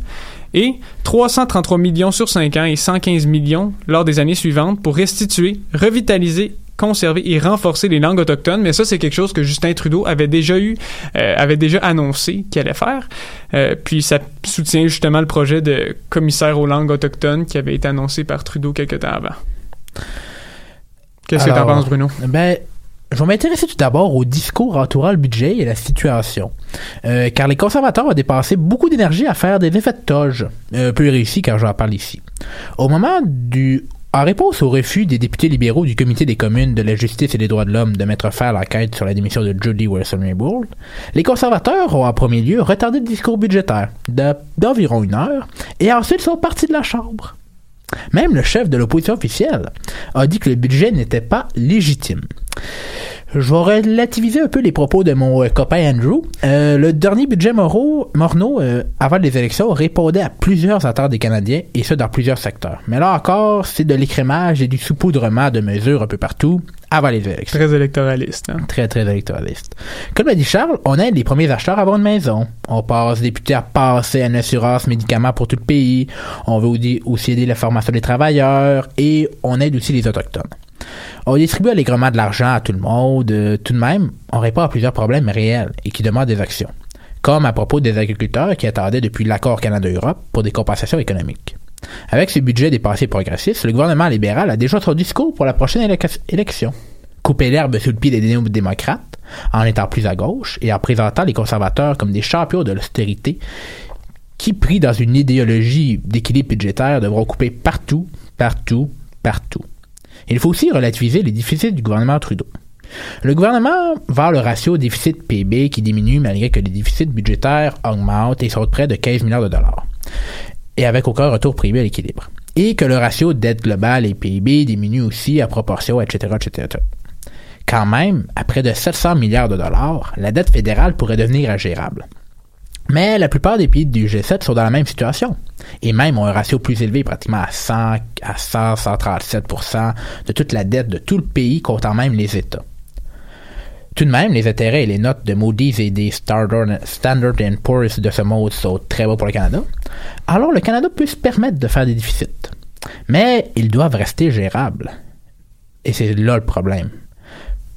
Et 333 millions sur 5 ans et 115 millions lors des années suivantes pour restituer, revitaliser, conserver et renforcer les langues autochtones, mais ça c'est quelque chose que Justin Trudeau avait déjà eu, euh, avait déjà annoncé qu'il allait faire. Euh, puis ça soutient justement le projet de commissaire aux langues autochtones qui avait été annoncé par Trudeau quelque temps avant. Qu'est-ce que tu Alors, penses, Bruno? Ben, je vais m'intéresser tout d'abord au discours entourant le budget et la situation. Euh, car les conservateurs ont dépensé beaucoup d'énergie à faire des effets de toge. Euh, peu réussi car j'en parle ici. Au moment du... En réponse au refus des députés libéraux du Comité des communes de la justice et des droits de l'homme de mettre fin à l'enquête sur la démission de Judy Wilson-Raybould, les conservateurs ont en premier lieu retardé le discours budgétaire de- d'environ une heure et ensuite sont partis de la Chambre. Même le chef de l'opposition officielle a dit que le budget n'était pas légitime. Je vais relativiser un peu les propos de mon euh, copain Andrew. Euh, le dernier budget Moreau, Morneau, euh, avant les élections, répondait à plusieurs attentes des Canadiens, et ce dans plusieurs secteurs. Mais là encore, c'est de l'écrémage et du saupoudrement de mesures un peu partout avant les élections. Très électoraliste. Hein? Très, très électoraliste. Comme l'a dit Charles, on aide les premiers acheteurs à avoir une maison. On passe député à passer à une assurance médicaments pour tout le pays. On veut aussi- aussi aider la formation des travailleurs et on aide aussi les Autochtones. On distribue allègrement de l'argent à tout le monde. euh, tout de même, on répond à plusieurs problèmes réels et qui demandent des actions. Comme à propos des agriculteurs qui attendaient depuis l'accord Canada-Europe pour des compensations économiques. Avec ce budget dépassé progressiste, le gouvernement libéral a déjà son discours pour la prochaine élec- élection. Couper l'herbe sous le pied des néo-démocrates en étant plus à gauche et en présentant les conservateurs comme des champions de l'austérité qui, pris dans une idéologie d'équilibre budgétaire, devront couper partout, partout, partout. Il faut aussi relativiser les déficits du gouvernement Trudeau. Le gouvernement va le ratio déficit-PIB qui diminue malgré que les déficits budgétaires augmentent et sont près de 15 milliards de dollars. Et avec aucun retour privé à l'équilibre. Et que le ratio dette globale et PIB diminue aussi à proportion, etc., etc. Quand même, à près de 700 milliards de dollars, la dette fédérale pourrait devenir ingérable. Mais la plupart des pays du G7 sont dans la même situation. Et même ont un ratio plus élevé, pratiquement à 100, à 100, 137% de toute la dette de tout le pays, comptant même les États. Tout de même, les intérêts et les notes de Moody's et des Standard Poor's de ce monde sont très bas pour le Canada. Alors le Canada peut se permettre de faire des déficits. Mais ils doivent rester gérables. Et c'est là le problème.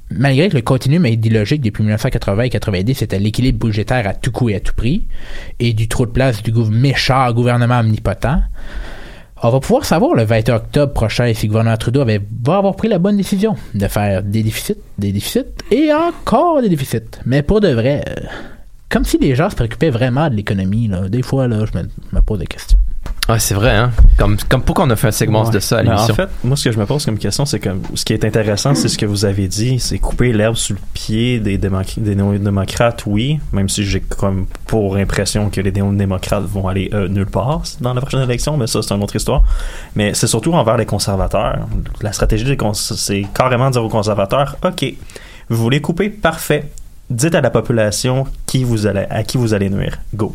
Malgré que le continuum idéologique depuis 1980 et 90 c'était l'équilibre budgétaire à tout coût et à tout prix, et du trop de place du méchant gouvernement omnipotent, on va pouvoir savoir le 21 octobre prochain si le gouvernement Trudeau va avoir pris la bonne décision de faire des déficits, des déficits et encore des déficits. Mais pour de vrai, euh, comme si les gens se préoccupaient vraiment de l'économie, des fois, là, je me pose des questions. Ouais, c'est vrai, hein. Comme, comme pourquoi on a fait un segment Ouais. de ça à l'émission? En fait, moi, ce que je me pose comme question, c'est que ce qui est intéressant, c'est ce que vous avez dit, c'est couper l'herbe sous le pied des, des néo-démocrates, oui, même si j'ai comme pour impression que les néo-démocrates vont aller euh, nulle part dans la prochaine élection, mais ça, c'est une autre histoire. Mais c'est surtout envers les conservateurs. La stratégie, des cons- c'est carrément dire aux conservateurs, OK, vous voulez couper? Parfait. Dites à la population qui vous allez, à qui vous allez nuire. Go.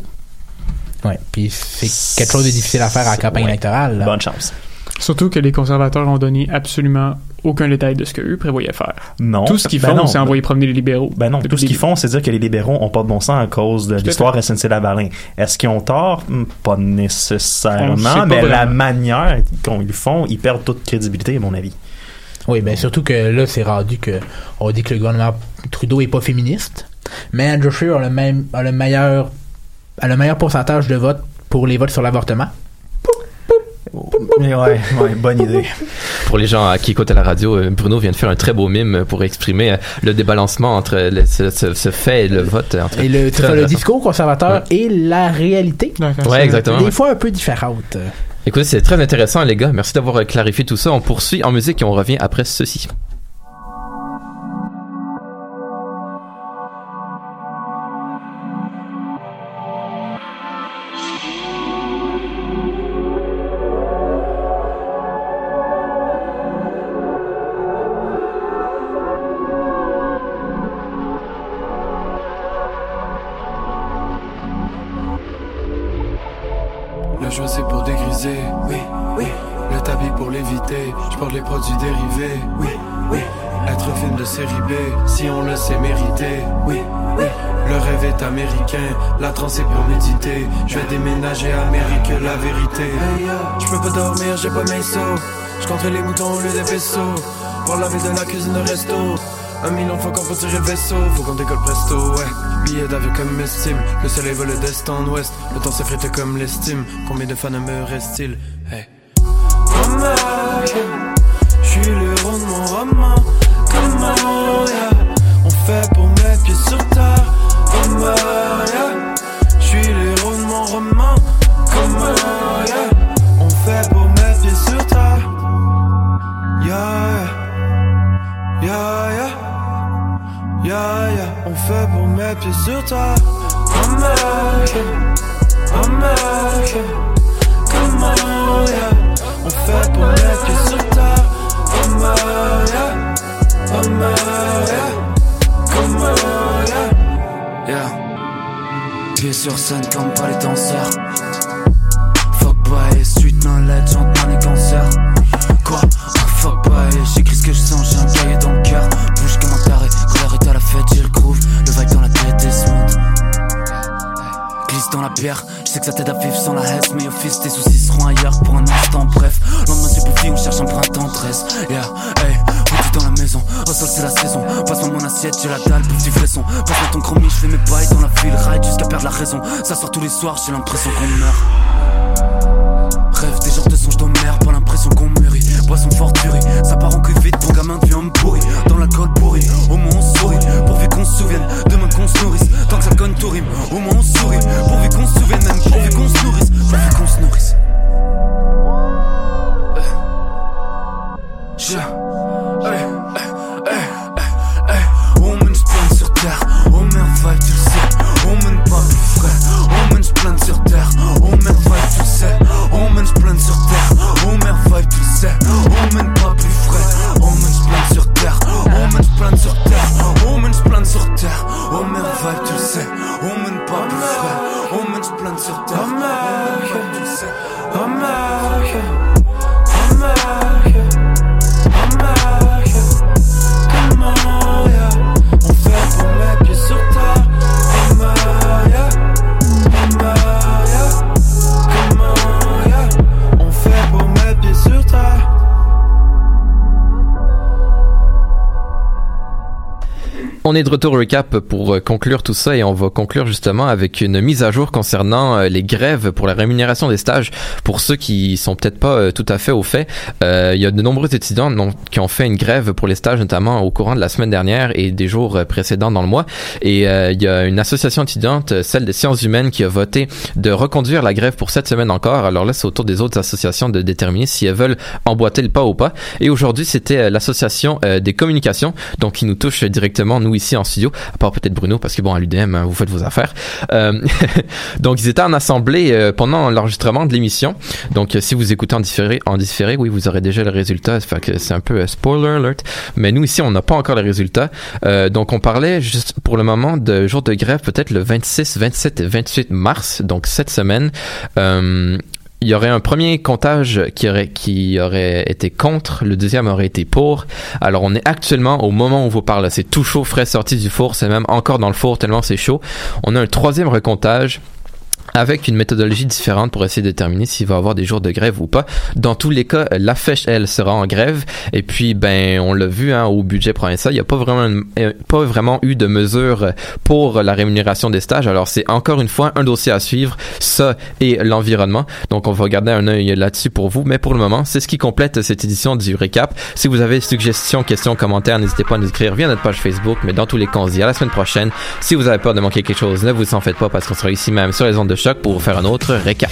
Ouais, puis c'est quelque chose de difficile à faire en campagne Ouais. électorale. là. Bonne chance. Surtout que les conservateurs ont donné absolument aucun détail de ce qu'eux prévoyaient faire. Non. Tout ce qu'ils Ben font, c'est envoyer promener les libéraux. Ben non, tout ce qu'ils font, c'est dire que les libéraux ont pas de bon sens à cause de l'histoire SNC-Lavalin. Est-ce qu'ils ont tort? Hmm, Pas nécessairement, pas mais la manière dont ils le font, ils perdent toute crédibilité, à mon avis. Oui, ben surtout que là, c'est rendu que on dit que le gouvernement Trudeau est pas féministe, mais Andrew Scheer a le même a le meilleur a le meilleur pourcentage de votes pour les votes sur l'avortement. Mais ouais, ouais, bonne idée. Pour les gens euh, qui écoutent à la radio, euh, Bruno vient de faire un très beau mime pour exprimer euh, le débalancement entre le- ce, ce- ce fait et le vote. Entre Et le, Très discours conservateur et la réalité. Ouais, exactement. Des ouais. fois un peu différentes. Écoutez, c'est très intéressant, les gars. Merci d'avoir euh, clarifié tout ça. On poursuit en musique et on revient après ceci. Je compterai les moutons au lieu des vaisseaux. Pour la ville de la cuisine de resto. Un million de fois qu'on peut tirer le vaisseau. Faut qu'on décolle presto, ouais. Billets d'avion comme estime. Le soleil vole d'est en ouest. Le temps s'effrite comme l'estime. Combien de fans me reste-t-il? Hey. Comment, yeah. J'suis le héros de mon roman. Comment, yeah. On fait pour mettre pieds sur terre. Comment, yeah. J'suis le héros de mon roman. Comment, yeah, yeah. On fait pour mettre pieds sur. Comment, yeah. Comment, yeah. Comment, yeah. On fait pour mettre pieds sur. Comment, yeah. Comment, yeah. Comment, yeah. Yeah. Pieds sur scène comme pas les danseurs. Je sais que ça t'aide à vivre sans la haine, mais au fils tes soucis seront ailleurs pour un instant. Bref, lendemain c'est bouffi, on cherche un printemps 13. Yeah, hey, retour dans la maison, au sol c'est la saison. Passe-moi mon assiette, j'ai la dalle, du fresson. Passe-moi ton chromie, je fais mes bails dans la ville, ride jusqu'à perdre la raison. Ça sort tous les soirs, j'ai l'impression qu'on meurt. Rêve des genres de songes d'Homère, ça part en cul vite, ton gamin devient homme pourri. Dans l'alcool pourri, au moins on sourit. Pourvu qu'on se souvienne, demain qu'on se nourrisse. Tant que ça conne tout rime, au moins on sourit. Pourvu qu'on se souvienne, même pourvu qu'on se nourrisse. Pourvu qu'on se nourrisse. Je. On est de retour au recap pour euh, conclure tout ça et on va conclure justement avec une mise à jour concernant euh, les grèves pour la rémunération des stages. Pour ceux qui sont peut-être pas euh, tout à fait au fait, il y a de nombreux étudiants qui ont fait une grève pour les stages notamment au courant de la semaine dernière et des jours précédents dans le mois. Et il y a une association étudiante, celle des sciences humaines, qui a voté de reconduire la grève pour cette semaine encore. Alors là, c'est au tour des autres associations de déterminer si elles veulent emboîter le pas ou pas. Et aujourd'hui, c'était l'association des communications, donc qui nous touche directement nous ici en studio, à part peut-être Bruno, parce que bon, à l'UDM, hein, vous faites vos affaires. Euh, donc ils étaient en assemblée euh, pendant l'enregistrement de l'émission. Donc euh, si vous écoutez en différé, en différé, oui, vous aurez déjà le résultat. Fait que c'est un peu spoiler alert. Mais nous ici, on n'a pas encore les résultats. Donc on parlait juste pour le moment de jour de grève, peut-être le 26, 27 et 28 mars, donc cette semaine. Il y aurait un premier comptage qui aurait, été contre, le deuxième aurait été pour. Alors on est actuellement au moment où on vous parle, c'est tout chaud, frais sorti du four, c'est même encore dans le four tellement c'est chaud. On a un troisième recomptage avec une méthodologie différente pour essayer de déterminer s'il va avoir des jours de grève ou pas. Dans tous les cas, la fèche, elle, sera en grève. Et puis, ben, on l'a vu hein, au budget provincial, il n'y a pas vraiment, euh, pas vraiment eu de mesures pour la rémunération des stages. Alors, c'est encore une fois un dossier à suivre, ça et l'environnement. Donc, on va garder un œil là-dessus pour vous. Mais pour le moment, c'est ce qui complète cette édition du récap. Si vous avez suggestions, questions, commentaires, n'hésitez pas à nous écrire via notre page Facebook. Mais dans tous les cas, on se dit à la semaine prochaine. Si vous avez peur de manquer quelque chose, ne vous en faites pas parce qu'on sera ici même sur les ondes de choc pour faire un autre récap.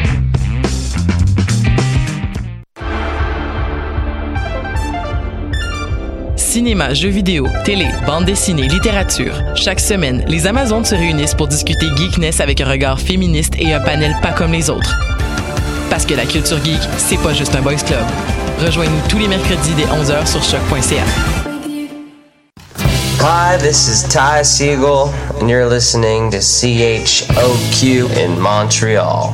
Cinéma, jeux vidéo, télé, bande dessinée, littérature. Chaque semaine, les Amazones se réunissent pour discuter geekness avec un regard féministe et un panel pas comme les autres. Parce que la culture geek, c'est pas juste un boys club. Rejoignez-nous tous les mercredis dès 11h sur choc.ca. Hi, this is Ty Siegel, and you're listening to CHOQ in Montreal.